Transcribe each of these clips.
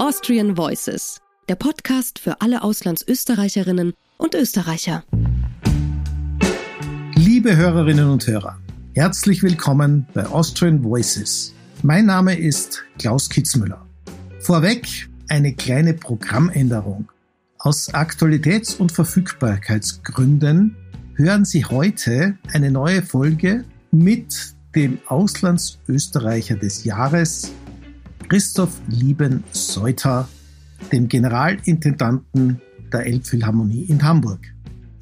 Austrian Voices, der Podcast für alle Auslandsösterreicherinnen und Österreicher. Liebe Hörerinnen und Hörer, herzlich willkommen bei Austrian Voices. Mein Name ist Klaus Kitzmüller. Vorweg eine kleine Programmänderung. Aus Aktualitäts- und Verfügbarkeitsgründen hören Sie heute eine neue Folge mit dem Auslandsösterreicher des Jahres, Christoph Lieben-Seuter, dem Generalintendanten der Elbphilharmonie in Hamburg.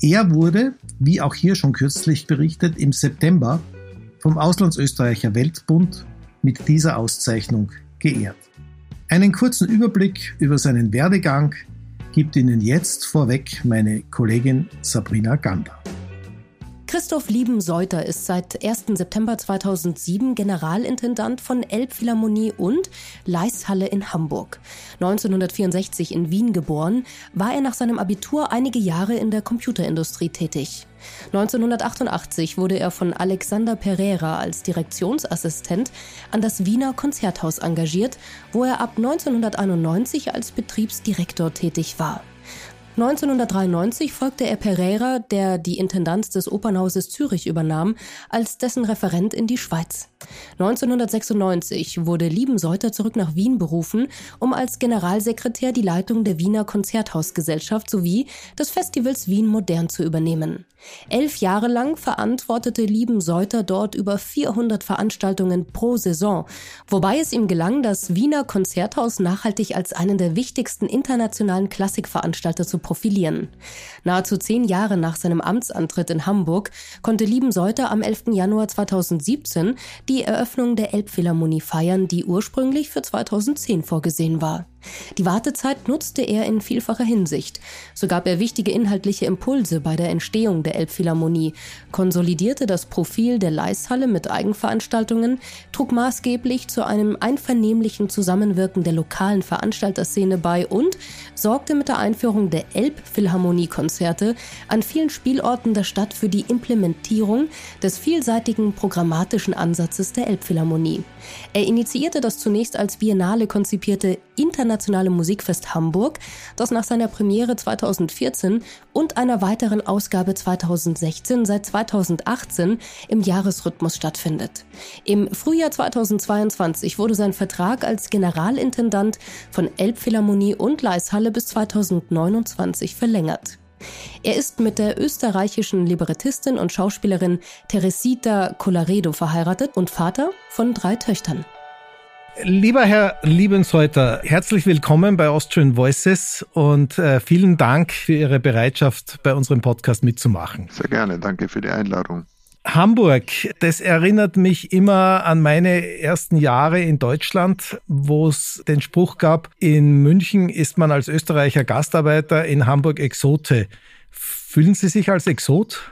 Er wurde, wie auch hier schon kürzlich berichtet, im September vom Auslandsösterreicher Weltbund mit dieser Auszeichnung geehrt. Einen kurzen Überblick über seinen Werdegang gibt Ihnen jetzt vorweg meine Kollegin Sabrina Gander. Christoph Lieben-Seuter ist seit 1. September 2007 Generalintendant von Elbphilharmonie und Leishalle in Hamburg. 1964 in Wien geboren, war er nach seinem Abitur einige Jahre in der Computerindustrie tätig. 1988 wurde er von Alexander Pereira als Direktionsassistent an das Wiener Konzerthaus engagiert, wo er ab 1991 als Betriebsdirektor tätig war. 1993 folgte er Pereira, der die Intendanz des Opernhauses Zürich übernahm, als dessen Referent in die Schweiz. 1996 wurde Liebenseuter zurück nach Wien berufen, um als Generalsekretär die Leitung der Wiener Konzerthausgesellschaft sowie des Festivals Wien Modern zu übernehmen. Elf Jahre lang verantwortete Liebenseuter dort über 400 Veranstaltungen pro Saison, wobei es ihm gelang, das Wiener Konzerthaus nachhaltig als einen der wichtigsten internationalen Klassikveranstalter zu profilieren. Nahezu zehn Jahre nach seinem Amtsantritt in Hamburg konnte Liebenseuter am 11. Januar 2017 die Eröffnung der Elbphilharmonie feiern, die ursprünglich für 2010 vorgesehen war. Die Wartezeit nutzte er in vielfacher Hinsicht. So gab er wichtige inhaltliche Impulse bei der Entstehung der Elbphilharmonie, konsolidierte das Profil der Leishalle mit Eigenveranstaltungen, trug maßgeblich zu einem einvernehmlichen Zusammenwirken der lokalen Veranstalterszene bei und sorgte mit der Einführung der Elbphilharmonie-Konzerte an vielen Spielorten der Stadt für die Implementierung des vielseitigen programmatischen Ansatzes der Elbphilharmonie. Er initiierte das zunächst als Biennale konzipierte Internationale Musikfest Hamburg, das nach seiner Premiere 2014 und einer weiteren Ausgabe 2016 seit 2018 im Jahresrhythmus stattfindet. Im Frühjahr 2022 wurde sein Vertrag als Generalintendant von Elbphilharmonie und Leishalle bis 2029 verlängert. Er ist mit der österreichischen Librettistin und Schauspielerin Teresita Colaredo verheiratet und Vater von drei Töchtern. Lieber Herr Liebensreuter, herzlich willkommen bei Austrian Voices und äh, vielen Dank für Ihre Bereitschaft, bei unserem Podcast mitzumachen. Sehr gerne, danke für die Einladung. Hamburg, das erinnert mich immer an meine ersten Jahre in Deutschland, wo es den Spruch gab, in München ist man als Österreicher Gastarbeiter, in Hamburg Exote. Fühlen Sie sich als Exot?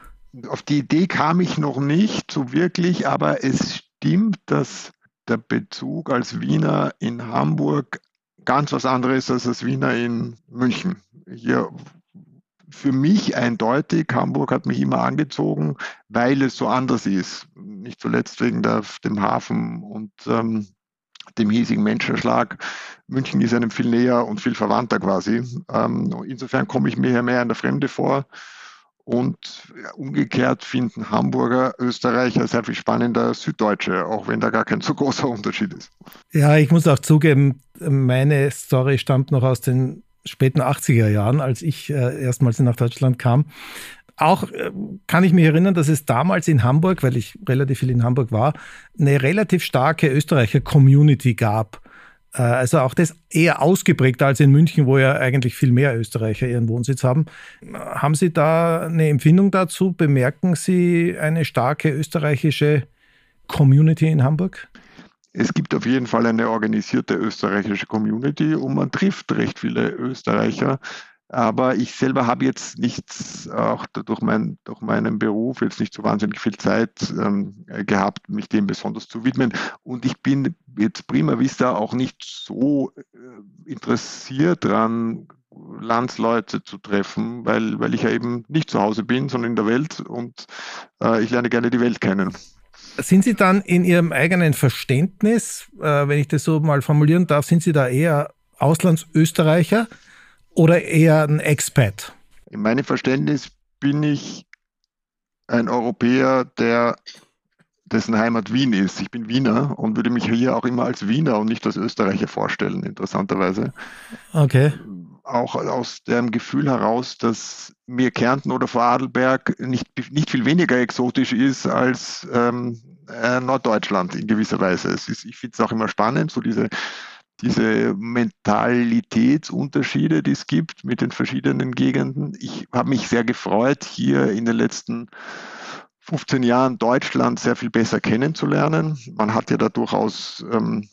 Auf die Idee kam ich noch nicht so wirklich, aber es stimmt, dass der Bezug als Wiener in Hamburg ganz was anderes als als Wiener in München. Hier für mich eindeutig, Hamburg hat mich immer angezogen, weil es so anders ist. Nicht zuletzt wegen der, dem Hafen und ähm, dem hiesigen Menschenschlag. München ist einem viel näher und viel verwandter quasi. Ähm, insofern komme ich mir hier mehr in der Fremde vor. Und umgekehrt finden Hamburger Österreicher sehr viel spannender Süddeutsche, auch wenn da gar kein so großer Unterschied ist. Ja, ich muss auch zugeben, meine Story stammt noch aus den späten 80er Jahren, als ich äh, erstmals nach Deutschland kam. Auch äh, kann ich mich erinnern, dass es damals in Hamburg, weil ich relativ viel in Hamburg war, eine relativ starke Österreicher-Community gab. Äh, also auch das eher ausgeprägt als in München, wo ja eigentlich viel mehr Österreicher ihren Wohnsitz haben. Haben Sie da eine Empfindung dazu? Bemerken Sie eine starke österreichische Community in Hamburg? Es gibt auf jeden Fall eine organisierte österreichische Community und man trifft recht viele Österreicher. Aber ich selber habe jetzt nicht, auch durch, mein, durch meinen Beruf, jetzt nicht so wahnsinnig viel Zeit ähm, gehabt, mich dem besonders zu widmen. Und ich bin jetzt prima vista auch nicht so äh, interessiert daran, Landsleute zu treffen, weil, weil ich ja eben nicht zu Hause bin, sondern in der Welt und äh, ich lerne gerne die Welt kennen. Sind Sie dann in Ihrem eigenen Verständnis, äh, wenn ich das so mal formulieren darf, sind Sie da eher Auslandsösterreicher oder eher ein Expat? In meinem Verständnis bin ich ein Europäer, der dessen Heimat Wien ist. Ich bin Wiener und würde mich hier auch immer als Wiener und nicht als Österreicher vorstellen, interessanterweise. Okay. Auch aus dem Gefühl heraus, dass mir Kärnten oder Vorarlberg nicht, nicht viel weniger exotisch ist als ähm, äh, Norddeutschland in gewisser Weise. Ist, ich finde es auch immer spannend, so diese diese Mentalitätsunterschiede, die es gibt mit den verschiedenen Gegenden. Ich habe mich sehr gefreut, hier in den letzten 15 Jahren Deutschland sehr viel besser kennenzulernen. Man hat ja da durchaus ähm,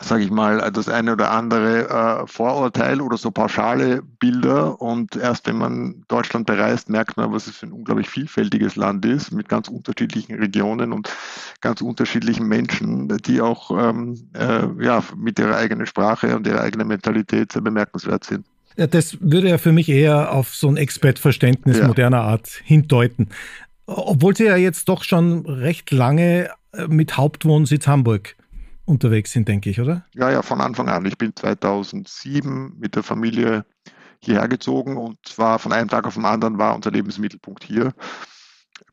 sage ich mal, das eine oder andere äh, Vorurteil oder so pauschale Bilder. Und erst wenn man Deutschland bereist, merkt man, was es für ein unglaublich vielfältiges Land ist, mit ganz unterschiedlichen Regionen und ganz unterschiedlichen Menschen, die auch ähm, äh, ja, mit ihrer eigenen Sprache und ihrer eigenen Mentalität sehr bemerkenswert sind. Ja, das würde ja für mich eher auf so ein Expertverständnis ja. moderner Art hindeuten. Obwohl Sie ja jetzt doch schon recht lange äh, mit Hauptwohnsitz Hamburg unterwegs sind, denke ich, oder? Ja, ja, von Anfang an. Ich bin 2007 mit der Familie hierher gezogen und zwar von einem Tag auf den anderen war unser Lebensmittelpunkt hier.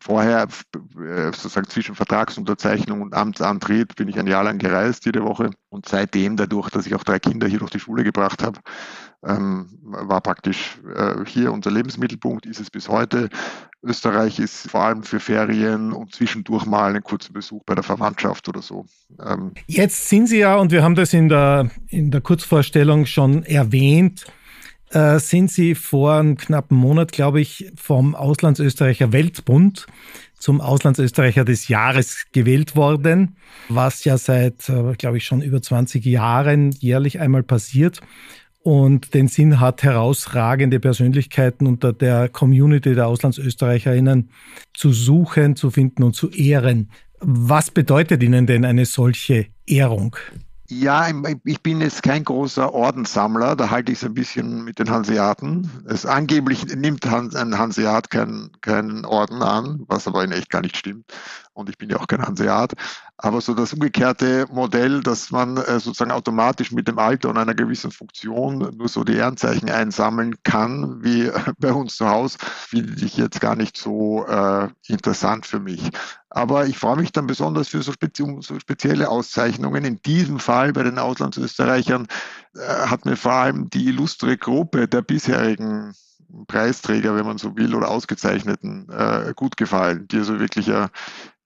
Vorher, äh, sozusagen zwischen Vertragsunterzeichnung und Amtsantritt, bin ich ein Jahr lang gereist jede Woche. Und seitdem, dadurch, dass ich auch drei Kinder hier durch die Schule gebracht habe, ähm, war praktisch äh, hier unser Lebensmittelpunkt, ist es bis heute. Österreich ist vor allem für Ferien und zwischendurch mal einen kurzen Besuch bei der Verwandtschaft oder so. Ähm Jetzt sind Sie ja, und wir haben das in der, in der Kurzvorstellung schon erwähnt, äh, sind Sie vor einem knappen Monat, glaube ich, vom Auslandsösterreicher Weltbund zum Auslandsösterreicher des Jahres gewählt worden, was ja seit, äh, glaube ich, schon über 20 Jahren jährlich einmal passiert und den Sinn hat, herausragende Persönlichkeiten unter der Community der Auslandsösterreicherinnen zu suchen, zu finden und zu ehren. Was bedeutet Ihnen denn eine solche Ehrung? Ja, ich bin jetzt kein großer Ordenssammler, da halte ich es ein bisschen mit den Hanseaten. Es angeblich nimmt ein Hanseat keinen kein Orden an, was aber in echt gar nicht stimmt. Und ich bin ja auch kein Hanseat. Aber so das umgekehrte Modell, dass man äh, sozusagen automatisch mit dem Alter und einer gewissen Funktion nur so die Ehrenzeichen einsammeln kann, wie bei uns zu Hause, finde ich jetzt gar nicht so äh, interessant für mich. Aber ich freue mich dann besonders für so, spezi so spezielle Auszeichnungen. In diesem Fall bei den Auslandsösterreichern äh, hat mir vor allem die illustre Gruppe der bisherigen Preisträger, wenn man so will, oder Ausgezeichneten äh, gut gefallen, die also wirklich ja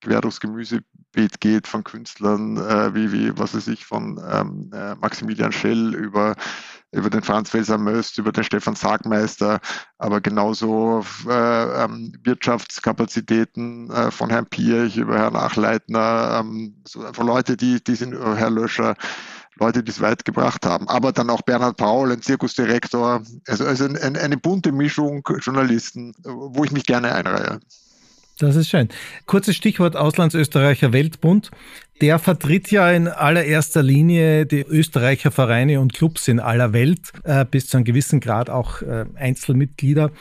quer durchs Gemüsebeet geht von Künstlern äh, wie, wie, was weiß ich, von ähm, äh, Maximilian Schell über, über den Franz Welser Möst, über den Stefan Sargmeister, aber genauso äh, ähm, Wirtschaftskapazitäten äh, von Herrn Pierch über Herrn Achleitner, ähm, so einfach Leute, die, die sind, äh, Herr Löscher, Leute, die es weit gebracht haben. Aber dann auch Bernhard Paul, ein Zirkusdirektor, also, also ein, eine bunte Mischung Journalisten, wo ich mich gerne einreihe. Das ist schön. Kurzes Stichwort Auslandsösterreicher Weltbund. Der vertritt ja in allererster Linie die Österreicher Vereine und Clubs in aller Welt, äh, bis zu einem gewissen Grad auch äh, Einzelmitglieder.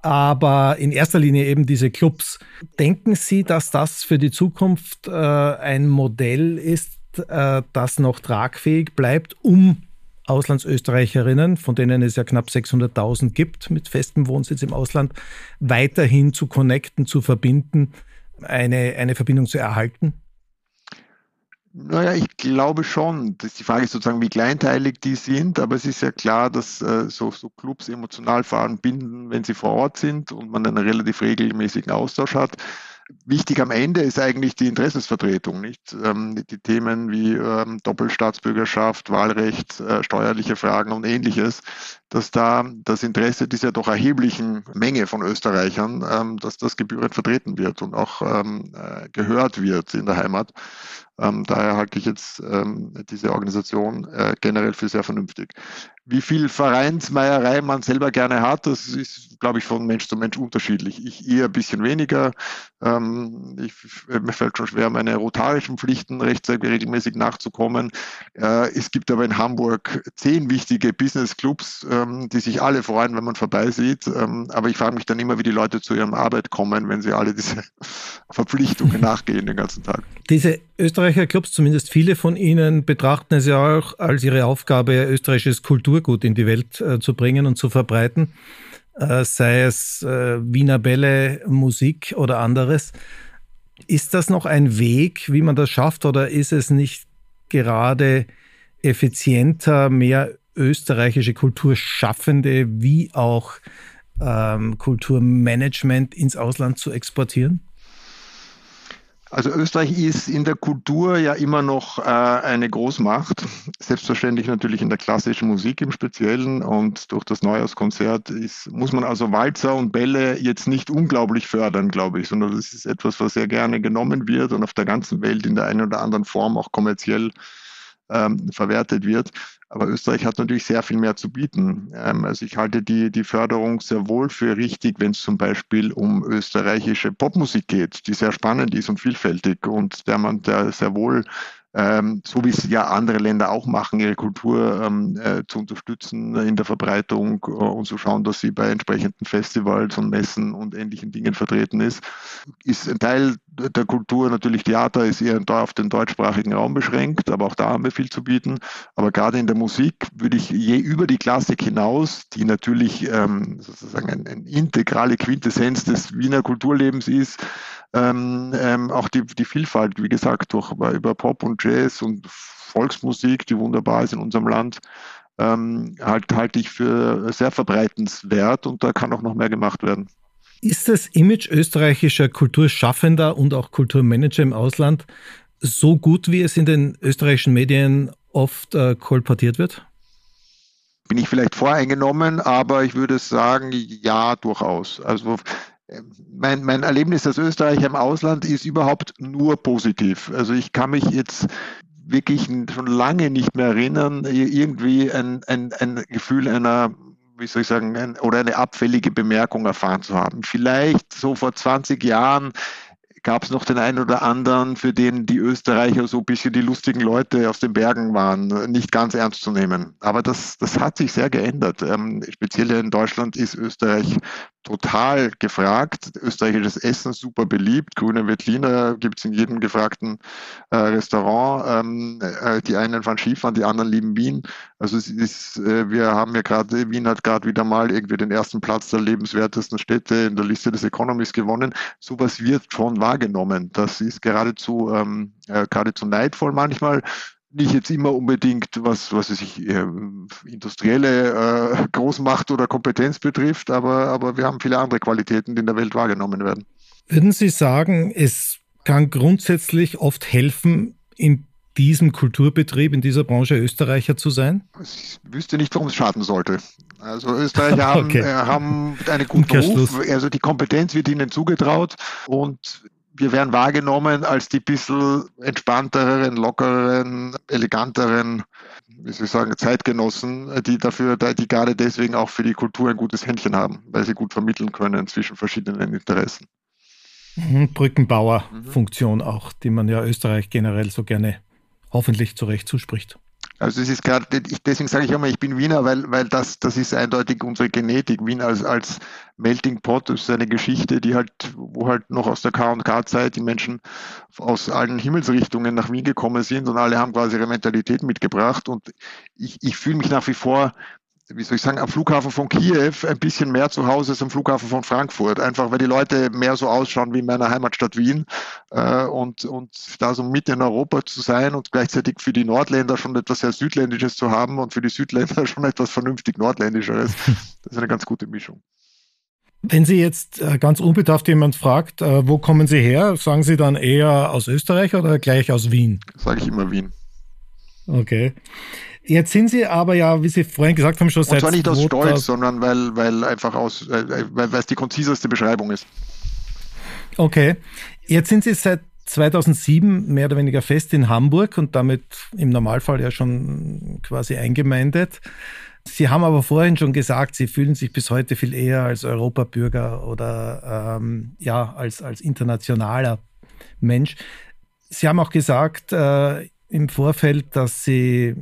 Aber in erster Linie eben diese Clubs. Denken Sie, dass das für die Zukunft äh, ein Modell ist, äh, das noch tragfähig bleibt, um Auslandsösterreicherinnen, von denen es ja knapp 600.000 gibt mit festem Wohnsitz im Ausland, weiterhin zu connecten, zu verbinden, eine, eine Verbindung zu erhalten? Naja, ich glaube schon. Das die Frage ist sozusagen, wie kleinteilig die sind, aber es ist ja klar, dass äh, so, so Clubs emotional allem binden, wenn sie vor Ort sind und man einen relativ regelmäßigen Austausch hat wichtig am Ende ist eigentlich die Interessensvertretung, nicht? Ähm, die Themen wie ähm, Doppelstaatsbürgerschaft, Wahlrecht, äh, steuerliche Fragen und ähnliches, dass da das Interesse dieser doch erheblichen Menge von Österreichern, ähm, dass das gebührend vertreten wird und auch äh, gehört wird in der Heimat. Daher halte ich jetzt diese Organisation äh, generell für sehr vernünftig. Wie viel Vereinsmeierei man selber gerne hat, das ist, glaube ich, von Mensch zu Mensch unterschiedlich. Ich eher ein bisschen weniger. Ähm, ich, mir fällt schon schwer, meine rotarischen Pflichten rechtzeitig regelmäßig nachzukommen. Äh, es gibt aber in Hamburg zehn wichtige Business Clubs, ähm, die sich alle freuen, wenn man vorbeisieht. Ähm, aber ich frage mich dann immer, wie die Leute zu ihrem Arbeit kommen, wenn sie alle diese Verpflichtungen nachgehen den ganzen Tag. Diese Österreicher Clubs, zumindest viele von ihnen, betrachten es ja auch als ihre Aufgabe, österreichisches Kulturgut in die Welt äh, zu bringen und zu verbreiten, äh, sei es äh, Wiener Bälle, Musik oder anderes. Ist das noch ein Weg, wie man das schafft, oder ist es nicht gerade effizienter, mehr österreichische Kulturschaffende wie auch ähm, Kulturmanagement ins Ausland zu exportieren? Also Österreich ist in der Kultur ja immer noch äh, eine Großmacht, selbstverständlich natürlich in der klassischen Musik im Speziellen. Und durch das Neujahrskonzert ist, muss man also Walzer und Bälle jetzt nicht unglaublich fördern, glaube ich, sondern das ist etwas, was sehr gerne genommen wird und auf der ganzen Welt in der einen oder anderen Form auch kommerziell ähm, verwertet wird. Aber Österreich hat natürlich sehr viel mehr zu bieten. Ähm, also ich halte die, die Förderung sehr wohl für richtig, wenn es zum Beispiel um österreichische Popmusik geht, die sehr spannend ist und vielfältig und der man der sehr wohl ähm, so wie es ja andere Länder auch machen, ihre Kultur ähm, äh, zu unterstützen in der Verbreitung äh, und zu schauen, dass sie bei entsprechenden Festivals und Messen und ähnlichen Dingen vertreten ist. Ist ein Teil der Kultur natürlich Theater, ist eher auf den deutschsprachigen Raum beschränkt, aber auch da haben wir viel zu bieten. Aber gerade in der Musik würde ich je über die Klassik hinaus, die natürlich ähm, sozusagen eine ein integrale Quintessenz des Wiener Kulturlebens ist, ähm, ähm, auch die, die Vielfalt, wie gesagt, durch, über Pop und Jazz und Volksmusik, die wunderbar ist in unserem Land, ähm, halt, halte ich für sehr verbreitenswert und da kann auch noch mehr gemacht werden. Ist das Image österreichischer Kulturschaffender und auch Kulturmanager im Ausland so gut, wie es in den österreichischen Medien oft äh, kolportiert wird? Bin ich vielleicht voreingenommen, aber ich würde sagen, ja, durchaus. Also mein, mein Erlebnis als Österreicher im Ausland ist überhaupt nur positiv. Also ich kann mich jetzt wirklich schon lange nicht mehr erinnern, irgendwie ein, ein, ein Gefühl einer, wie soll ich sagen, ein, oder eine abfällige Bemerkung erfahren zu haben. Vielleicht so vor 20 Jahren gab es noch den einen oder anderen, für den die Österreicher so ein bisschen die lustigen Leute aus den Bergen waren, nicht ganz ernst zu nehmen. Aber das, das hat sich sehr geändert. Ähm, speziell in Deutschland ist Österreich total gefragt. Österreichisches Essen super beliebt. Grüne Veltliner gibt es in jedem gefragten äh, Restaurant. Ähm, äh, die einen fahren Skifahren, die anderen lieben Wien. Also es ist, äh, wir haben ja gerade, Wien hat gerade wieder mal irgendwie den ersten Platz der lebenswertesten Städte in der Liste des Economies gewonnen. Sowas wird schon wahrgenommen. Das ist geradezu, ähm, äh, geradezu neidvoll manchmal nicht jetzt immer unbedingt, was, was es sich äh, industrielle äh, Großmacht oder Kompetenz betrifft, aber, aber wir haben viele andere Qualitäten, die in der Welt wahrgenommen werden. Würden Sie sagen, es kann grundsätzlich oft helfen, in diesem Kulturbetrieb, in dieser Branche Österreicher zu sein? Ich wüsste nicht, warum es schaden sollte. Also Österreicher haben, okay. äh, haben einen guten Ruf, also die Kompetenz wird ihnen zugetraut und wir werden wahrgenommen als die bisschen entspannteren, lockereren, eleganteren, wie soll ich sagen, Zeitgenossen, die dafür, die gerade deswegen auch für die Kultur ein gutes Händchen haben, weil sie gut vermitteln können zwischen verschiedenen Interessen. Mhm, Brückenbauer-Funktion auch, die man ja Österreich generell so gerne hoffentlich zurecht zuspricht. Also es ist gerade, deswegen sage ich immer, ich bin Wiener, weil, weil das, das ist eindeutig unsere Genetik. Wien als, als Melting Pot ist eine Geschichte, die halt, wo halt noch aus der K&K-Zeit die Menschen aus allen Himmelsrichtungen nach Wien gekommen sind und alle haben quasi ihre Mentalität mitgebracht. Und ich, ich fühle mich nach wie vor wie soll ich sagen, am Flughafen von Kiew ein bisschen mehr zu Hause als am Flughafen von Frankfurt. Einfach weil die Leute mehr so ausschauen wie in meiner Heimatstadt Wien. Äh, und, und da so mitten in Europa zu sein und gleichzeitig für die Nordländer schon etwas sehr Südländisches zu haben und für die Südländer schon etwas vernünftig Nordländischeres. Das ist eine ganz gute Mischung. Wenn Sie jetzt äh, ganz unbedarft jemand fragt, äh, wo kommen Sie her, sagen Sie dann eher aus Österreich oder gleich aus Wien? Sage ich immer Wien. Okay. Jetzt sind Sie aber ja, wie Sie vorhin gesagt haben, schon seit. Und zwar nicht aus Stolz, sondern weil, weil einfach aus, weil, weil es die konziseste Beschreibung ist. Okay. Jetzt sind Sie seit 2007 mehr oder weniger fest in Hamburg und damit im Normalfall ja schon quasi eingemeindet. Sie haben aber vorhin schon gesagt, Sie fühlen sich bis heute viel eher als Europabürger oder ähm, ja, als, als internationaler Mensch. Sie haben auch gesagt äh, im Vorfeld, dass Sie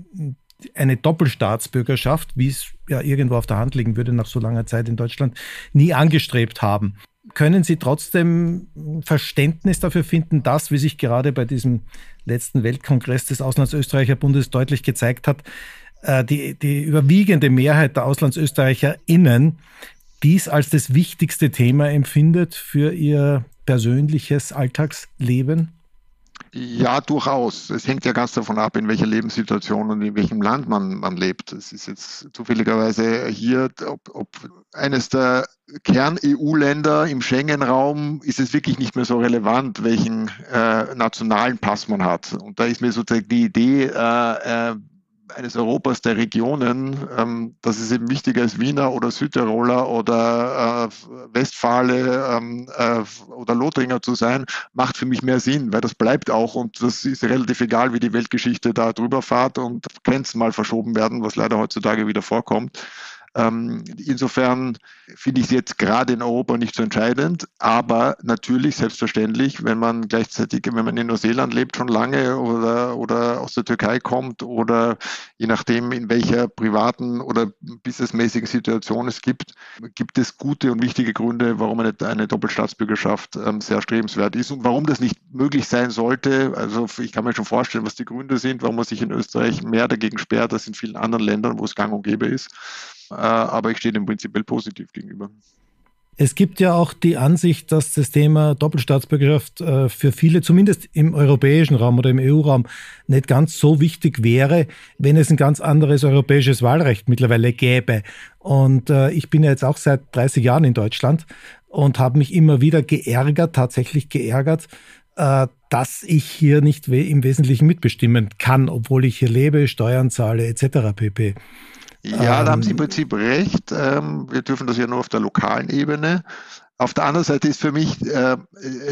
eine Doppelstaatsbürgerschaft, wie es ja irgendwo auf der Hand liegen würde nach so langer Zeit in Deutschland, nie angestrebt haben. Können Sie trotzdem Verständnis dafür finden, dass, wie sich gerade bei diesem letzten Weltkongress des Auslandsösterreicherbundes deutlich gezeigt hat, äh, die, die überwiegende Mehrheit der AuslandsösterreicherInnen dies als das wichtigste Thema empfindet für ihr persönliches Alltagsleben? Ja, durchaus. Es hängt ja ganz davon ab, in welcher Lebenssituation und in welchem Land man, man lebt. Es ist jetzt zufälligerweise hier, ob, ob eines der Kern-EU-Länder im Schengen-Raum ist es wirklich nicht mehr so relevant, welchen äh, nationalen Pass man hat. Und da ist mir sozusagen die Idee, äh, äh, eines Europas der Regionen, ähm, dass es eben wichtiger ist, Wiener oder Südtiroler oder äh, Westfale ähm, äh, oder Lothringer zu sein, macht für mich mehr Sinn, weil das bleibt auch und das ist relativ egal, wie die Weltgeschichte da drüber fährt und Grenzen mal verschoben werden, was leider heutzutage wieder vorkommt. Ähm, insofern finde ich es jetzt gerade in Europa nicht so entscheidend, aber natürlich selbstverständlich, wenn man gleichzeitig, wenn man in Neuseeland lebt schon lange oder, oder aus der Türkei kommt oder je nachdem, in welcher privaten oder businessmäßigen Situation es gibt, gibt es gute und wichtige Gründe, warum eine, eine Doppelstaatsbürgerschaft ähm, sehr strebenswert ist und warum das nicht möglich sein sollte. Also ich kann mir schon vorstellen, was die Gründe sind, warum man sich in Österreich mehr dagegen sperrt als in vielen anderen Ländern, wo es gang und gäbe ist. Äh, aber ich stehe dem prinzipiell positiv gegenüber. Es gibt ja auch die Ansicht, dass das Thema Doppelstaatsbürgerschaft äh, für viele, zumindest im europäischen Raum oder im EU-Raum, nicht ganz so wichtig wäre, wenn es ein ganz anderes europäisches Wahlrecht mittlerweile gäbe. Und äh, ich bin ja jetzt auch seit 30 Jahren in Deutschland und habe mich immer wieder geärgert, tatsächlich geärgert, dass ich hier nicht im Wesentlichen mitbestimmen kann, obwohl ich hier lebe, Steuern zahle etc. pp. Ja, da haben Sie im ähm, Prinzip recht. Ähm, wir dürfen das ja nur auf der lokalen Ebene. Auf der anderen Seite ist für mich äh,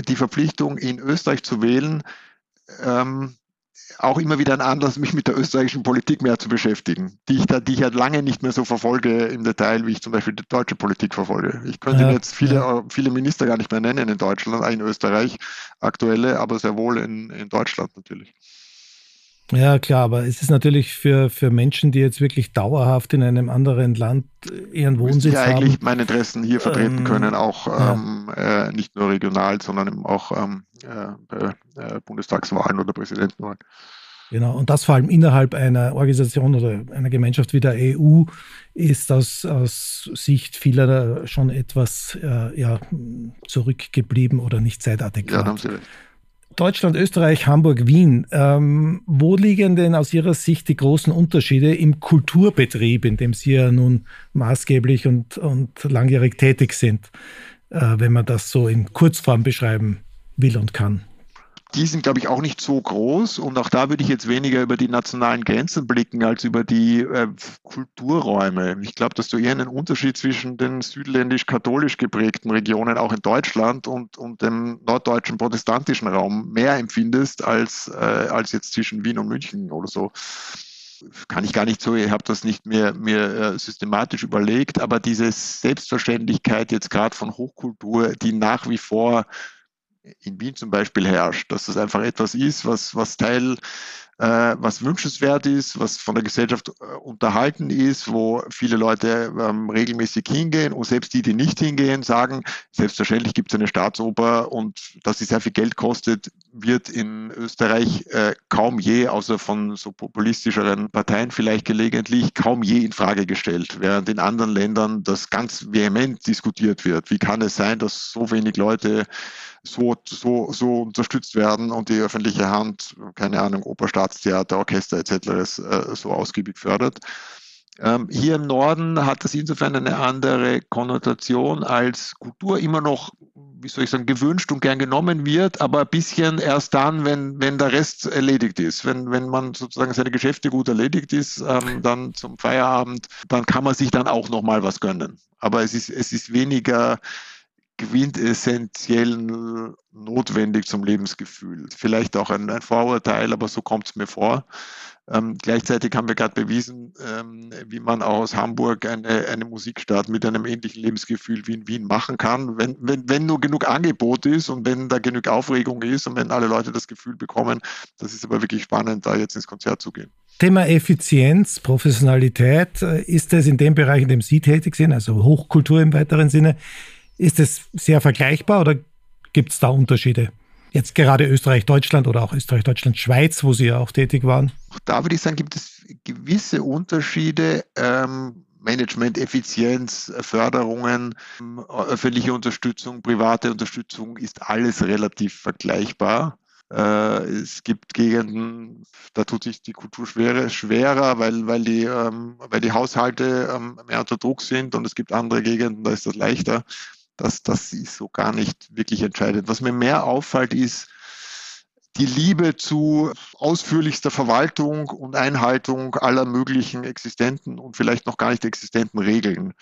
die Verpflichtung, in Österreich zu wählen, ähm, auch immer wieder ein Anlass, mich mit der österreichischen Politik mehr zu beschäftigen, die ich da, die ich halt lange nicht mehr so verfolge im Detail, wie ich zum Beispiel die deutsche Politik verfolge. Ich könnte ja, jetzt viele, ja. viele Minister gar nicht mehr nennen in Deutschland, in Österreich aktuelle, aber sehr wohl in, in Deutschland natürlich. Ja, klar, aber es ist natürlich für, für Menschen, die jetzt wirklich dauerhaft in einem anderen Land ihren Wohnsitz haben. eigentlich meine Interessen hier vertreten ähm, können, auch ja. ähm, äh, nicht nur regional, sondern eben auch ähm, äh, äh, Bundestagswahlen oder Präsidentenwahlen. Genau, und das vor allem innerhalb einer Organisation oder einer Gemeinschaft wie der EU ist aus, aus Sicht vieler schon etwas äh, ja, zurückgeblieben oder nicht zeitadäquat. Ja, da haben Sie recht. Deutschland, Österreich, Hamburg, Wien. Ähm, wo liegen denn aus Ihrer Sicht die großen Unterschiede im Kulturbetrieb, in dem Sie ja nun maßgeblich und, und langjährig tätig sind, äh, wenn man das so in Kurzform beschreiben will und kann? Die sind, glaube ich, auch nicht so groß. Und auch da würde ich jetzt weniger über die nationalen Grenzen blicken als über die äh, Kulturräume. Ich glaube, dass du eher einen Unterschied zwischen den südländisch-katholisch geprägten Regionen, auch in Deutschland, und, und dem norddeutschen protestantischen Raum mehr empfindest als, äh, als jetzt zwischen Wien und München oder so kann ich gar nicht so, ich habe das nicht mehr, mir äh, systematisch überlegt, aber diese Selbstverständlichkeit jetzt gerade von Hochkultur, die nach wie vor in Wien zum Beispiel herrscht, dass das einfach etwas ist, was, was Teil, äh, was wünschenswert ist, was von der Gesellschaft äh, unterhalten ist, wo viele Leute ähm, regelmäßig hingehen und selbst die, die nicht hingehen, sagen, selbstverständlich gibt es eine Staatsoper und dass sie sehr viel Geld kostet, wird in Österreich äh, kaum je, außer von so populistischeren Parteien vielleicht gelegentlich, kaum je in Frage gestellt, während in anderen Ländern das ganz vehement diskutiert wird. Wie kann es sein, dass so wenig Leute so, so, so unterstützt werden und die öffentliche Hand, keine Ahnung, Oper, Staatstheater, Orchester etc. Äh, so ausgiebig fördert. Ähm, hier im Norden hat das insofern eine andere Konnotation als Kultur immer noch, wie soll ich sagen, gewünscht und gern genommen wird, aber ein bisschen erst dann, wenn, wenn der Rest erledigt ist. Wenn, wenn man sozusagen seine Geschäfte gut erledigt ist, ähm, dann zum Feierabend, dann kann man sich dann auch nochmal was gönnen. Aber es ist, es ist weniger quintessentiell notwendig zum Lebensgefühl. Vielleicht auch ein, ein Vorurteil, aber so kommt es mir vor. Ähm, gleichzeitig haben wir gerade bewiesen, ähm, wie man auch aus Hamburg eine, eine Musikstadt mit einem ähnlichen Lebensgefühl wie in Wien machen kann, wenn, wenn, wenn nur genug Angebot ist und wenn da genug Aufregung ist und wenn alle Leute das Gefühl bekommen, das ist aber wirklich spannend, da jetzt ins Konzert zu gehen. Thema Effizienz, Professionalität, äh, ist es in dem Bereich, in dem Sie tätig sind, also Hochkultur im weiteren Sinne, ist es sehr vergleichbar oder gibt es da Unterschiede? Jetzt gerade Österreich, Deutschland oder auch Österreich, Deutschland, Schweiz, wo Sie ja auch tätig waren? Da würde ich sagen, gibt es gewisse Unterschiede. Ähm, Management, Effizienz, Förderungen, öffentliche Unterstützung, private Unterstützung ist alles relativ vergleichbar. Äh, es gibt Gegenden, da tut sich die Kultur schwerer, schwerer weil, weil, die, ähm, weil die Haushalte ähm, mehr unter Druck sind und es gibt andere Gegenden, da ist das leichter das, das ist so gar nicht wirklich entscheidend. Was mir mehr auffällt, ist die Liebe zu ausführlichster Verwaltung und Einhaltung aller möglichen existenten und vielleicht noch gar nicht existenten Regeln.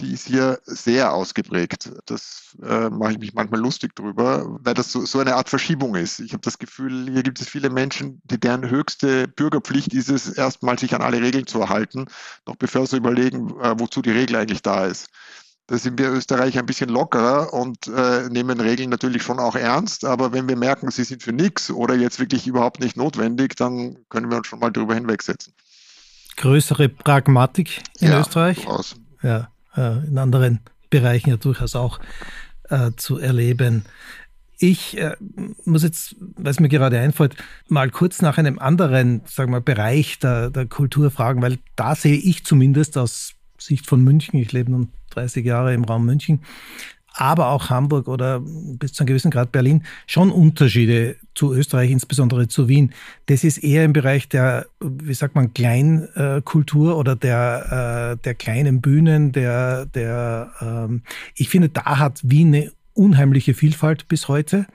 Die ist hier sehr ausgeprägt. Das äh, mache ich mich manchmal lustig drüber, weil das so, so eine Art Verschiebung ist. Ich habe das Gefühl, hier gibt es viele Menschen, die deren höchste Bürgerpflicht ist es, erstmal sich an alle Regeln zu erhalten, noch bevor sie überlegen, äh, wozu die Regel eigentlich da ist. Da sind wir Österreicher ein bisschen lockerer und äh, nehmen Regeln natürlich schon auch ernst. Aber wenn wir merken, sie sind für nichts oder jetzt wirklich überhaupt nicht notwendig, dann können wir uns schon mal darüber hinwegsetzen. Größere Pragmatik in ja, Österreich? Durchaus. Ja, äh, in anderen Bereichen ja durchaus auch äh, zu erleben. Ich äh, muss jetzt, weil es mir gerade einfällt, mal kurz nach einem anderen sagen wir, Bereich der, der Kultur fragen, weil da sehe ich zumindest aus Sicht von München, ich lebe nun 30 Jahre im Raum München, aber auch Hamburg oder bis zu einem gewissen Grad Berlin, schon Unterschiede zu Österreich, insbesondere zu Wien. Das ist eher im Bereich der, wie sagt man, Kleinkultur oder der, äh, der kleinen Bühnen, der, der, ähm, ich finde, da hat Wien eine unheimliche Vielfalt bis heute,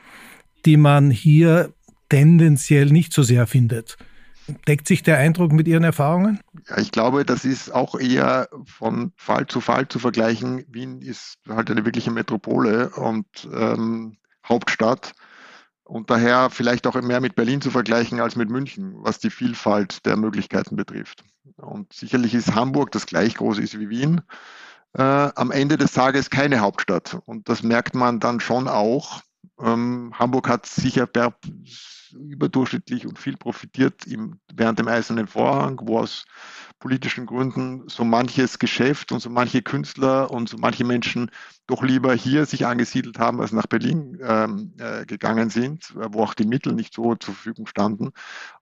die man hier tendenziell nicht so sehr findet. Deckt sich der Eindruck mit Ihren Erfahrungen? Ja, ich glaube, das ist auch eher von Fall zu Fall zu vergleichen. Wien ist halt eine wirkliche Metropole und ähm, Hauptstadt und daher vielleicht auch mehr mit Berlin zu vergleichen als mit München, was die Vielfalt der Möglichkeiten betrifft. Und sicherlich ist Hamburg, das gleich groß ist wie Wien, äh, am Ende des Tages keine Hauptstadt. Und das merkt man dann schon auch. Ähm, Hamburg hat sicher per überdurchschnittlich und viel profitiert im, während dem Eisernen Vorhang, wo aus politischen Gründen so manches Geschäft und so manche Künstler und so manche Menschen doch lieber hier sich angesiedelt haben, als nach Berlin ähm, äh, gegangen sind, wo auch die Mittel nicht so zur Verfügung standen.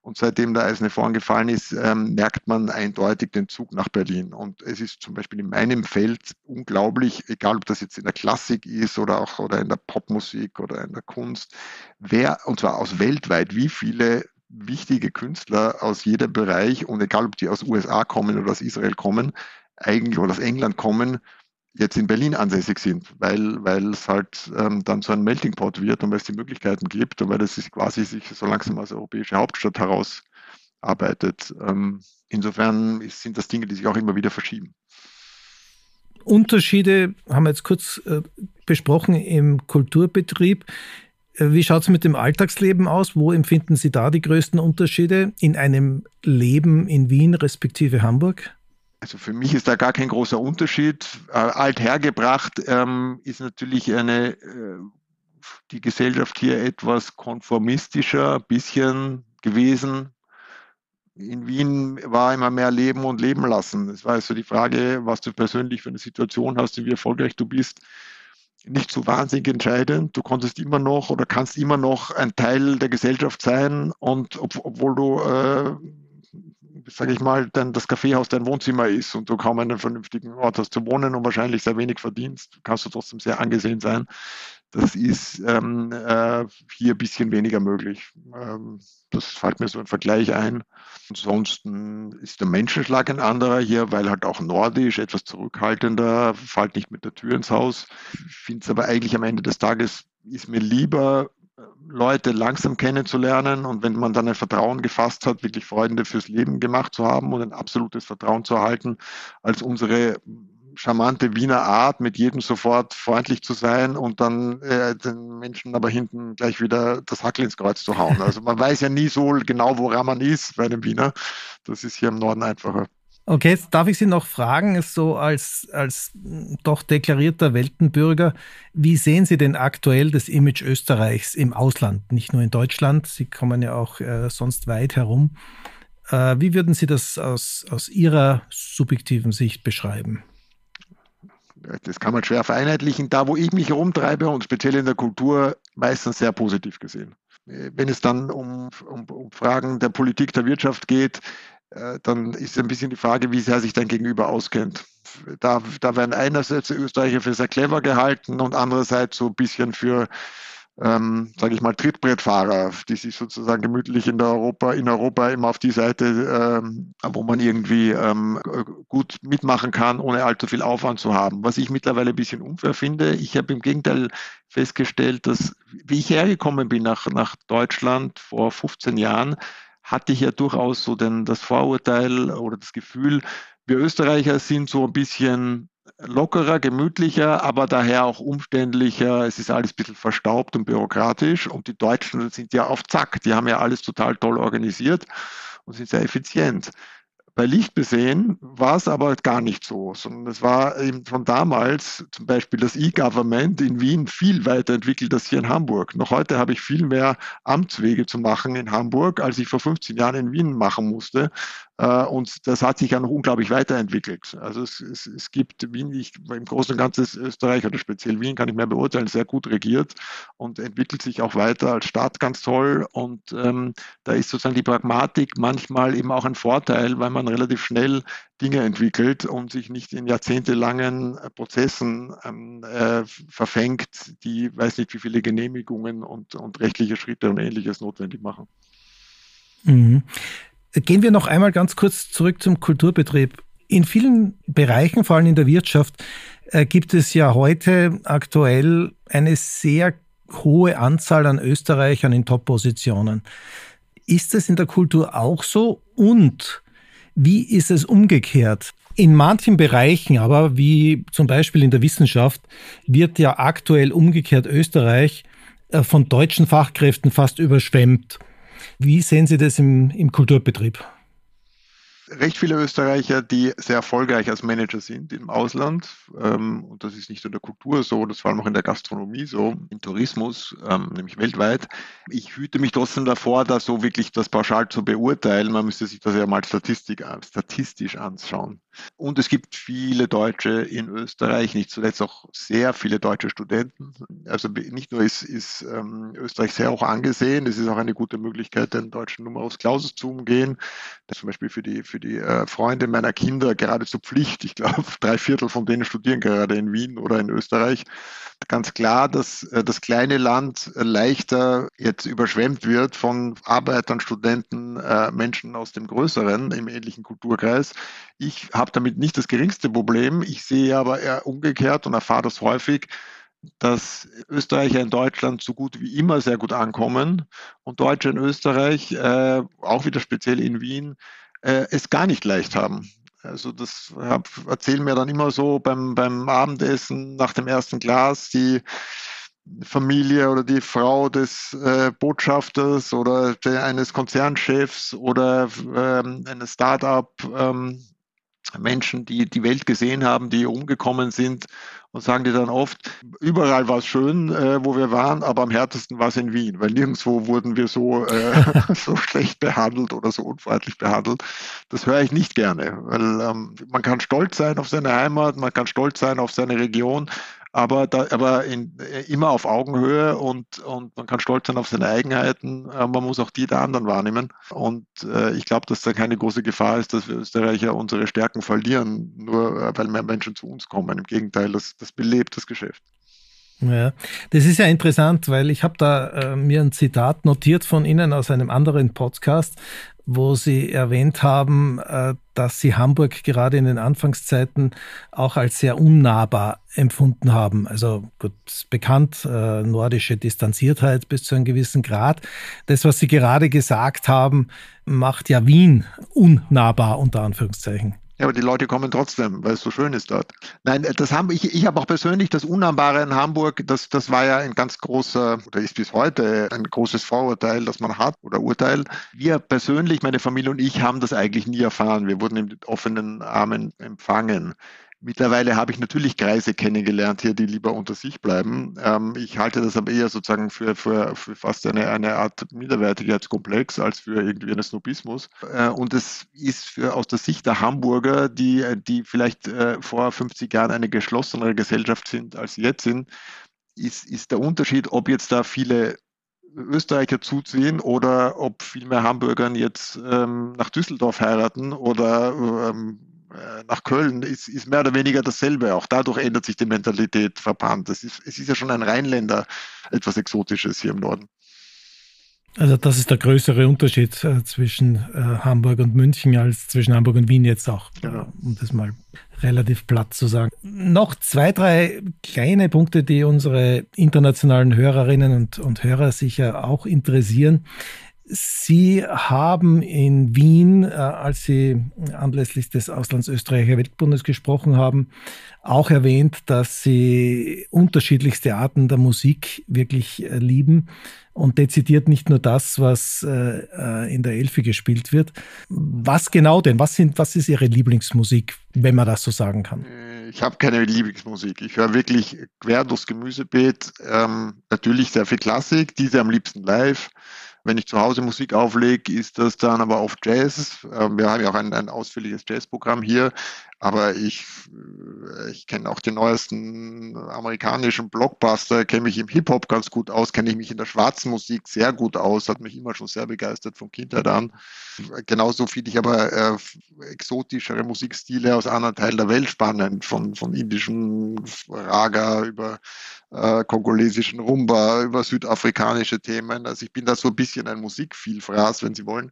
Und seitdem der Eiserne Vorhang gefallen ist, ähm, merkt man eindeutig den Zug nach Berlin. Und es ist zum Beispiel in meinem Feld unglaublich, egal ob das jetzt in der Klassik ist oder auch oder in der Popmusik oder in der Kunst, wer, und zwar aus weltweit, wie viele wichtige Künstler aus jedem Bereich und egal ob die aus USA kommen oder aus Israel kommen, eigentlich oder aus England kommen, jetzt in Berlin ansässig sind, weil, weil es halt ähm, dann so ein Melting Pot wird und weil es die Möglichkeiten gibt und weil es sich quasi sich so langsam als europäische Hauptstadt herausarbeitet. Ähm, insofern sind das Dinge, die sich auch immer wieder verschieben. Unterschiede haben wir jetzt kurz äh, besprochen im Kulturbetrieb. Wie schaut es mit dem Alltagsleben aus? Wo empfinden Sie da die größten Unterschiede in einem Leben in Wien respektive Hamburg? Also für mich ist da gar kein großer Unterschied. Äh, althergebracht ähm, ist natürlich eine, äh, die Gesellschaft hier etwas konformistischer, bisschen gewesen. In Wien war immer mehr Leben und Leben lassen. Es war also die Frage, was du persönlich für eine Situation hast und wie erfolgreich du bist nicht so wahnsinnig entscheidend. Du konntest immer noch oder kannst immer noch ein Teil der Gesellschaft sein und ob, obwohl du, äh, sage ich mal, dann das Kaffeehaus dein Wohnzimmer ist und du kaum einen vernünftigen Ort hast zu wohnen und wahrscheinlich sehr wenig verdienst, kannst du trotzdem sehr angesehen sein. Das ist ähm, äh, hier ein bisschen weniger möglich. Ähm, das fällt mir so ein Vergleich ein. Ansonsten ist der Menschenschlag ein anderer hier, weil halt auch nordisch, etwas zurückhaltender, fällt nicht mit der Tür ins Haus. Ich finde es aber eigentlich am Ende des Tages ist mir lieber, Leute langsam kennenzulernen und wenn man dann ein Vertrauen gefasst hat, wirklich Freunde fürs Leben gemacht zu haben und ein absolutes Vertrauen zu erhalten, als unsere charmante Wiener Art, mit jedem sofort freundlich zu sein und dann äh, den Menschen aber hinten gleich wieder das Hackel ins Kreuz zu hauen. Also man weiß ja nie so genau, woran man ist bei einem Wiener. Das ist hier im Norden einfacher. Okay, jetzt darf ich Sie noch fragen, so als, als doch deklarierter Weltenbürger, wie sehen Sie denn aktuell das Image Österreichs im Ausland, nicht nur in Deutschland? Sie kommen ja auch äh, sonst weit herum. Äh, wie würden Sie das aus, aus Ihrer subjektiven Sicht beschreiben? Das kann man schwer vereinheitlichen. Da, wo ich mich herumtreibe und speziell in der Kultur, meistens sehr positiv gesehen. Wenn es dann um, um, um Fragen der Politik, der Wirtschaft geht, äh, dann ist ein bisschen die Frage, wie sehr sich dein Gegenüber auskennt. Da, da werden einerseits Österreicher für sehr clever gehalten und andererseits so ein bisschen für ähm, sage ich mal, Trittbrettfahrer, die sich sozusagen gemütlich in, Europa, in Europa immer auf die Seite, ähm, wo man irgendwie ähm, gut mitmachen kann, ohne allzu viel Aufwand zu haben. Was ich mittlerweile ein bisschen unfair finde, ich habe im Gegenteil festgestellt, dass, wie ich hergekommen bin nach, nach Deutschland vor 15 Jahren, hatte ich ja durchaus so den, das Vorurteil oder das Gefühl, wir Österreicher sind so ein bisschen lockerer, gemütlicher, aber daher auch umständlicher. Es ist alles ein bisschen verstaubt und bürokratisch. Und die Deutschen sind ja auf Zack. Die haben ja alles total toll organisiert und sind sehr effizient. Bei Lichtbesehen war es aber gar nicht so, sondern es war eben von damals zum Beispiel das E-Government in Wien viel weiterentwickelt als hier in Hamburg. Noch heute habe ich viel mehr Amtswege zu machen in Hamburg, als ich vor 15 Jahren in Wien machen musste. Äh, und das hat sich ja noch unglaublich weiterentwickelt. Also es, es, es gibt Wien, ich, im Großen und Ganzen Österreich oder speziell Wien, kann ich mehr beurteilen, sehr gut regiert und entwickelt sich auch weiter als Staat ganz toll. Und ähm, da ist sozusagen die Pragmatik manchmal eben auch ein Vorteil, weil man relativ schnell Dinge entwickelt und sich nicht in jahrzehntelangen Prozessen ähm, äh, verfängt, die weiß nicht wie viele Genehmigungen und, und rechtliche Schritte und ähnliches notwendig machen. Mhm. Gehen wir noch einmal ganz kurz zurück zum Kulturbetrieb. In vielen Bereichen, vor allem in der Wirtschaft, äh, gibt es ja heute aktuell eine sehr hohe Anzahl an Österreichern in Top-Positionen. Ist es in der Kultur auch so? Und wie ist es umgekehrt? In manchen Bereichen aber, wie zum Beispiel in der Wissenschaft, wird ja aktuell umgekehrt Österreich äh, von deutschen Fachkräften fast überschwemmt. Wie sehen Sie das im, im Kulturbetrieb? recht viele Österreicher, die sehr erfolgreich als Manager sind im Ausland. Ähm, und das ist nicht nur in der Kultur so, das war auch in der Gastronomie so, im Tourismus, ähm, nämlich weltweit. Ich hüte mich trotzdem davor, da so wirklich das pauschal zu beurteilen. Man müsste sich das ja mal Statistik, statistisch anschauen. Und es gibt viele Deutsche in Österreich, nicht zuletzt auch sehr viele deutsche Studenten. Also nicht nur ist, ist ähm, Österreich sehr hoch angesehen, es ist auch eine gute Möglichkeit, den deutschen Numerus Clausus zu umgehen. Das zum Beispiel für die, für die äh, Freunde meiner Kinder geradezu Pflicht. Ich glaube, drei Viertel von denen studieren gerade in Wien oder in Österreich. Ganz klar, dass äh, das kleine Land leichter jetzt überschwemmt wird von Arbeitern, Studenten, äh, Menschen aus dem größeren, im ähnlichen Kulturkreis. Ich habe damit nicht das geringste Problem. Ich sehe aber eher umgekehrt und erfahre das häufig, dass Österreicher in Deutschland so gut wie immer sehr gut ankommen und Deutsche in Österreich, äh, auch wieder speziell in Wien, äh, es gar nicht leicht haben. Also das hab, erzählen mir dann immer so beim, beim Abendessen nach dem ersten Glas die Familie oder die Frau des äh, Botschafters oder der, eines Konzernchefs oder ähm, eines Start-up ähm, Menschen, die die Welt gesehen haben, die umgekommen sind und sagen dir dann oft, überall war es schön, äh, wo wir waren, aber am härtesten war es in Wien, weil nirgendwo wurden wir so, äh, so schlecht behandelt oder so unfreundlich behandelt. Das höre ich nicht gerne, weil ähm, man kann stolz sein auf seine Heimat, man kann stolz sein auf seine Region, aber, da, aber in, äh, immer auf Augenhöhe und, und man kann stolz sein auf seine Eigenheiten. Äh, man muss auch die der anderen wahrnehmen. Und äh, ich glaube, dass da keine große Gefahr ist, dass wir Österreicher unsere Stärken verlieren, nur äh, weil mehr Menschen zu uns kommen. Im Gegenteil, das, das belebt das Geschäft. Ja, das ist ja interessant, weil ich habe da äh, mir ein Zitat notiert von Ihnen aus einem anderen Podcast, wo Sie erwähnt haben, äh, dass Sie Hamburg gerade in den Anfangszeiten auch als sehr unnahbar empfunden haben. Also gut, bekannt, äh, nordische Distanziertheit bis zu einem gewissen Grad. Das, was Sie gerade gesagt haben, macht ja Wien unnahbar unter Anführungszeichen. Ja, aber die Leute kommen trotzdem, weil es so schön ist dort. Nein, das haben ich, ich habe auch persönlich das Unnahbare in Hamburg, das, das war ja ein ganz großer, oder ist bis heute ein großes Vorurteil, das man hat, oder Urteil. Wir persönlich, meine Familie und ich, haben das eigentlich nie erfahren. Wir wurden in offenen Armen empfangen. Mittlerweile habe ich natürlich Kreise kennengelernt hier, die lieber unter sich bleiben. Ähm, ich halte das aber eher sozusagen für, für, für fast eine, eine Art Minderwertigkeitskomplex als für irgendwie einen Snobismus. Äh, und es ist für, aus der Sicht der Hamburger, die, die vielleicht äh, vor 50 Jahren eine geschlossenere Gesellschaft sind, als sie jetzt sind, ist, ist der Unterschied, ob jetzt da viele Österreicher zuziehen oder ob viel mehr Hamburgern jetzt ähm, nach Düsseldorf heiraten oder ähm, äh, nach Köln ist, ist mehr oder weniger dasselbe. Auch dadurch ändert sich die Mentalität verbannt. Es ist, es ist ja schon ein Rheinländer etwas Exotisches hier im Norden. Also das ist der größere Unterschied äh, zwischen äh, Hamburg und München als zwischen Hamburg und Wien jetzt auch, genau. um das mal relativ platt zu sagen. Noch zwei, drei kleine Punkte, die unsere internationalen Hörerinnen und, und Hörer sicher auch interessieren. Sie haben in Wien, äh, als Sie anlässlich des Auslandsösterreicher Weltbundes gesprochen haben, auch erwähnt, dass Sie unterschiedlichste Arten der Musik wirklich äh, lieben und dezidiert nicht nur das, was äh, in der Elfi gespielt wird. Was genau denn? Was, sind, was ist Ihre Lieblingsmusik, wenn man das so sagen kann? Ich habe keine Lieblingsmusik. Ich höre wirklich quer durchs Gemüsebeet. Ähm, natürlich sehr viel Klassik, diese am liebsten live. Wenn ich zu Hause Musik auflege, ist das dann aber auf Jazz. Ähm, wir haben ja auch ein, ein ausführliches Jazzprogramm hier. Aber ich, äh, ich kenne auch den neuesten amerikanischen Blockbuster, kenne mich im Hip-Hop ganz gut aus, kenne ich mich in der schwarzen Musik sehr gut aus, hat mich immer schon sehr begeistert von Kindheit an. Genauso finde ich aber äh, exotischere Musikstile aus anderen Teilen der Welt spannend, von, von indischen Raga über äh, kongolesischen Rumba, über südafrikanische Themen. Also ich bin da so ein bisschen ein Musikvielfraß, wenn Sie wollen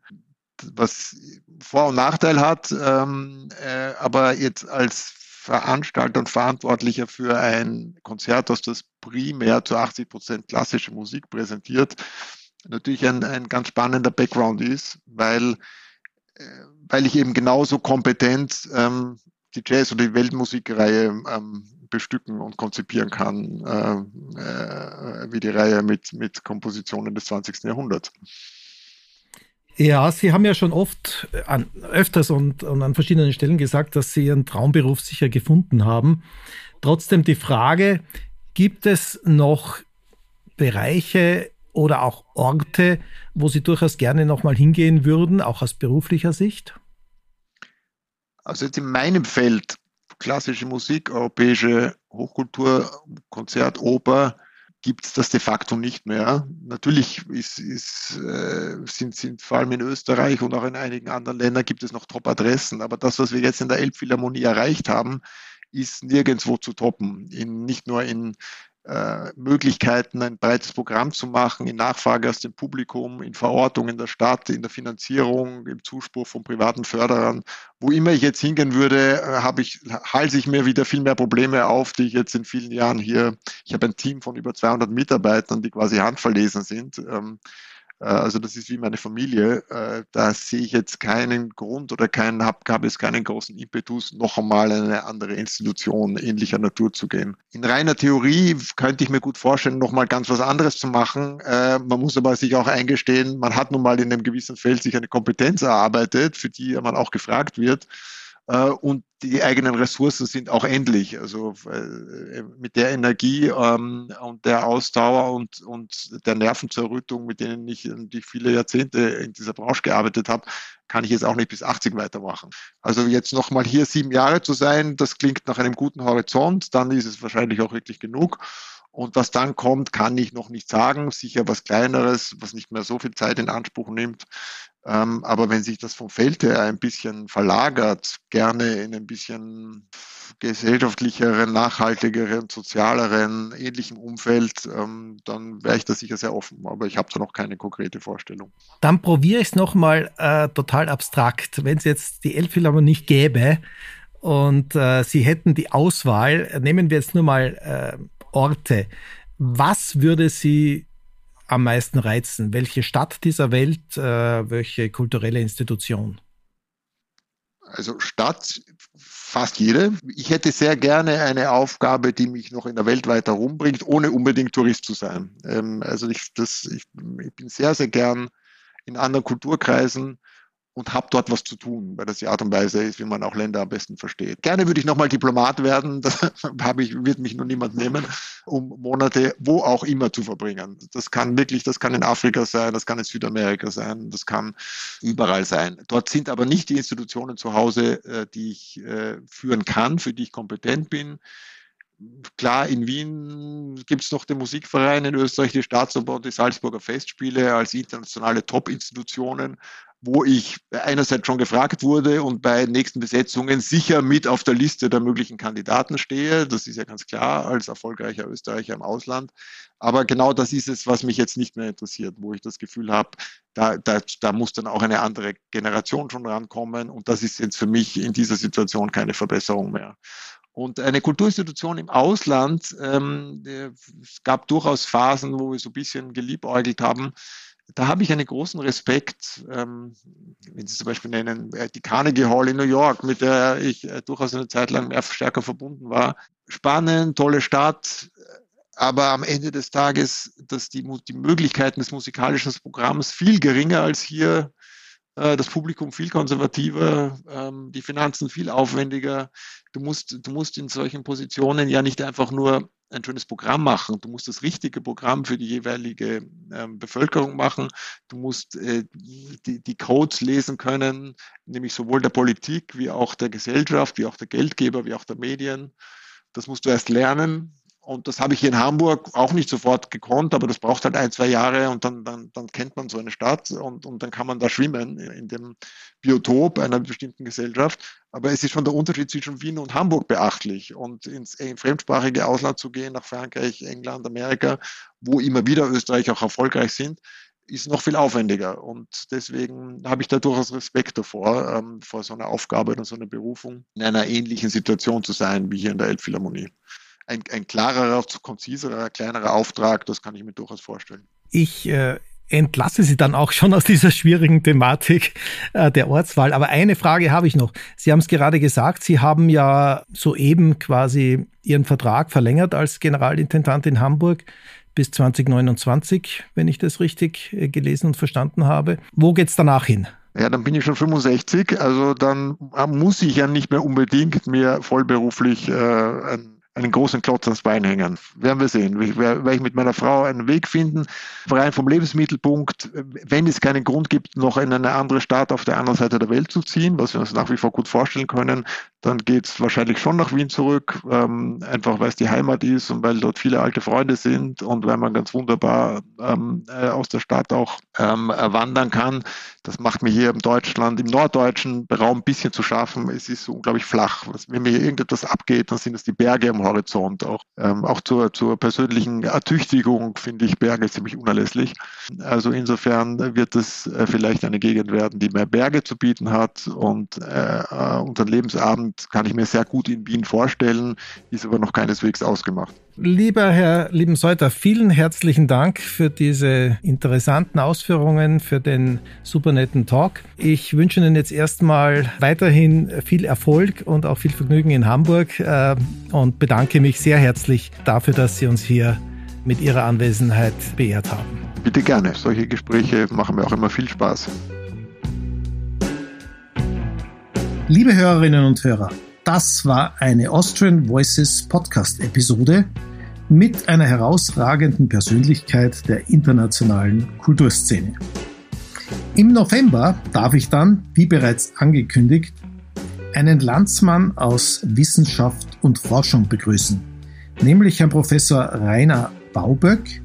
was Vor- und Nachteil hat, ähm, äh, aber jetzt als Veranstalter und Verantwortlicher für ein Konzerthaus, das primär zu 80 Prozent klassische Musik präsentiert, natürlich ein, ein ganz spannender Background ist, weil, äh, weil ich eben genauso kompetent ähm, die Jazz- oder die Weltmusikreihe ähm, bestücken und konzipieren kann, äh, äh, wie die Reihe mit, mit Kompositionen des 20. Jahrhunderts. Ja, Sie haben ja schon oft, äh, an, öfters und, und an verschiedenen Stellen gesagt, dass Sie Ihren Traumberuf sicher gefunden haben. Trotzdem die Frage, gibt es noch Bereiche oder auch Orte, wo Sie durchaus gerne nochmal hingehen würden, auch aus beruflicher Sicht? Also jetzt in meinem Feld, klassische Musik, europäische Hochkultur, Konzert, Oper, gibt es das de facto nicht mehr. Natürlich ist, ist, äh, sind, sind vor allem in Österreich und auch in einigen anderen Ländern gibt es noch Top-Adressen, aber das, was wir jetzt in der Elbphilharmonie erreicht haben, ist nirgendwo zu toppen. In, nicht nur in äh, Möglichkeiten, ein breites Programm zu machen, in Nachfrage aus dem Publikum, in Verortung in der Stadt, in der Finanzierung, im Zuspruch von privaten Förderern. Wo immer ich jetzt hingehen würde, äh, habe ich, halse ich mir wieder viel mehr Probleme auf, die ich jetzt in vielen Jahren hier, ich habe ein Team von über 200 Mitarbeitern, die quasi handverlesen sind. Ähm, äh, also das ist wie meine Familie. Äh, da sehe ich jetzt keinen Grund oder keinen, hab, gab es keinen großen Impetus, noch einmal in eine andere Institution ähnlicher Natur zu gehen. In reiner Theorie könnte ich mir gut vorstellen, noch mal ganz was anderes zu machen. Äh, man muss aber sich auch eingestehen, man hat nun mal in einem gewissen Feld sich eine Kompetenz erarbeitet, für die man auch gefragt wird. Äh, und die eigenen Ressourcen sind auch endlich. Also äh, mit der Energie ähm, und der Ausdauer und, und der Nervenzerrüttung, mit denen ich, die viele Jahrzehnte in dieser Branche gearbeitet habe, kann ich jetzt auch nicht bis 80 weitermachen. Also jetzt nochmal hier sieben Jahre zu sein, das klingt nach einem guten Horizont, dann ist es wahrscheinlich auch wirklich genug. Und was dann kommt, kann ich noch nicht sagen. Sicher was Kleineres, was nicht mehr so viel Zeit in Anspruch nimmt. Ähm, aber wenn sich das vom Feld her ein bisschen verlagert, gerne in ein bisschen gesellschaftlicheren, nachhaltigeren, sozialeren, ähnlichen Umfeld, ähm, dann wäre ich da sicher sehr offen. Aber ich habe da noch keine konkrete Vorstellung. Dann probiere ich es nochmal äh, total abstrakt. Wenn es jetzt die Elbphilharmonie nicht gäbe und äh, Sie hätten die Auswahl, nehmen wir jetzt nur mal äh, Orte. Was würde Sie am meisten reizen? Welche Stadt dieser Welt, äh, welche kulturelle Institution? Also Stadt, fast jede. Ich hätte sehr gerne eine Aufgabe, die mich noch in der Welt weiter rumbringt, ohne unbedingt Tourist zu sein. Ähm, also ich, das, ich, ich bin sehr, sehr gern in anderen Kulturkreisen und habe dort was zu tun, weil das die Art und Weise ist, wie man auch Länder am besten versteht. Gerne würde ich nochmal Diplomat werden, das habe ich, wird mich nur niemand nehmen, um Monate wo auch immer zu verbringen. Das kann wirklich, das kann in Afrika sein, das kann in Südamerika sein, das kann überall sein. Dort sind aber nicht die Institutionen zu Hause, äh, die ich äh, führen kann, für die ich kompetent bin. Klar, in Wien gibt es noch den Musikverein, in Österreich die Staatsoper und die Salzburger Festspiele als internationale Top-Institutionen wo ich einerseits schon gefragt wurde und bei nächsten Besetzungen sicher mit auf der Liste der möglichen Kandidaten stehe. Das ist ja ganz klar als erfolgreicher Österreicher im Ausland. Aber genau das ist es, was mich jetzt nicht mehr interessiert, wo ich das Gefühl habe, da, da, da muss dann auch eine andere Generation schon rankommen. Und das ist jetzt für mich in dieser Situation keine Verbesserung mehr. Und eine Kulturinstitution im Ausland, ähm, es gab durchaus Phasen, wo wir so ein bisschen geliebäugelt haben, da habe ich einen großen Respekt, ähm, wenn Sie zum Beispiel nennen, äh, die Carnegie Hall in New York, mit der ich äh, durchaus eine Zeit lang mehr stärker verbunden war. Spannend, tolle Stadt, aber am Ende des Tages, dass die, die Möglichkeiten des musikalischen Programms viel geringer als hier, das Publikum viel konservativer, ähm, die Finanzen viel aufwendiger. Du musst, du musst in solchen Positionen ja nicht einfach nur ein schönes Programm machen. Du musst das richtige Programm für die jeweilige ähm, Bevölkerung machen. Du musst äh, die, die Codes lesen können, nämlich sowohl der Politik wie auch der Gesellschaft, wie auch der Geldgeber, wie auch der Medien. Das musst du erst lernen. Und das habe ich hier in Hamburg auch nicht sofort gekonnt, aber das braucht halt ein, zwei Jahre und dann, dann, dann kennt man so eine Stadt und, und dann kann man da schwimmen in dem Biotop einer bestimmten Gesellschaft. Aber es ist schon der Unterschied zwischen Wien und Hamburg beachtlich. Und ins fremdsprachige Ausland zu gehen, nach Frankreich, England, Amerika, wo immer wieder Österreich auch erfolgreich sind, ist noch viel aufwendiger. Und deswegen habe ich da durchaus Respekt davor, ähm, vor so einer Aufgabe oder so einer Berufung, in einer ähnlichen Situation zu sein wie hier in der Elbphilharmonie ein, ein klarerer, konziserer, kleinerer Auftrag, das kann ich mir durchaus vorstellen. Ich äh, entlasse Sie dann auch schon aus dieser schwierigen Thematik äh, der Ortswahl. Aber eine Frage habe ich noch. Sie haben es gerade gesagt, Sie haben ja soeben quasi Ihren Vertrag verlängert als Generalintendant in Hamburg bis 2029, wenn ich das richtig äh, gelesen und verstanden habe. Wo geht es danach hin? Ja, dann bin ich schon 65, also dann äh, muss ich ja nicht mehr unbedingt mir vollberuflich äh, ein einen großen Klotz ans Bein hängen. Werden wir sehen. Werde ich mit meiner Frau einen Weg finden, rein vom Lebensmittelpunkt, wenn es keinen Grund gibt, noch in eine andere Stadt auf der anderen Seite der Welt zu ziehen, was wir uns nach wie vor gut vorstellen können, dann geht es wahrscheinlich schon nach Wien zurück, ähm, einfach weil es die Heimat ist und weil dort viele alte Freunde sind und weil man ganz wunderbar ähm, äh, aus der Stadt auch ähm, wandern kann. Das macht mir hier im Deutschland, im norddeutschen Raum ein bisschen zu schaffen. Es ist unglaublich flach. Wenn mir hier irgendetwas abgeht, dann sind es die Berge am Horizont. Auch, ähm, auch zur, zur persönlichen Ertüchtigung finde ich Berge ziemlich unerlässlich. Also insofern wird es äh, vielleicht eine Gegend werden, die mehr Berge zu bieten hat und äh, unseren Lebensabend kann ich mir sehr gut in Wien vorstellen, ist aber noch keineswegs ausgemacht. Lieber Herr Liebenseuter, vielen herzlichen Dank für diese interessanten Ausführungen, für den super netten Talk. Ich wünsche Ihnen jetzt erstmal weiterhin viel Erfolg und auch viel Vergnügen in Hamburg äh, und bedanke mich sehr herzlich dafür, dass Sie uns hier mit Ihrer Anwesenheit beehrt haben. Bitte gerne. Solche Gespräche machen mir auch immer viel Spaß. Liebe Hörerinnen und Hörer, das war eine Austrian Voices Podcast-Episode mit einer herausragenden Persönlichkeit der internationalen Kulturszene. Im November darf ich dann, wie bereits angekündigt, einen Landsmann aus Wissenschaft und Forschung begrüßen, nämlich Herrn Professor Rainer Bauböck,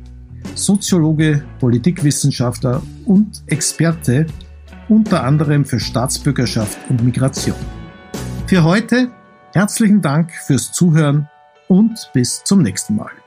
Soziologe, Politikwissenschaftler und Experte unter anderem für Staatsbürgerschaft und Migration. Für heute herzlichen Dank fürs Zuhören und bis zum nächsten Mal.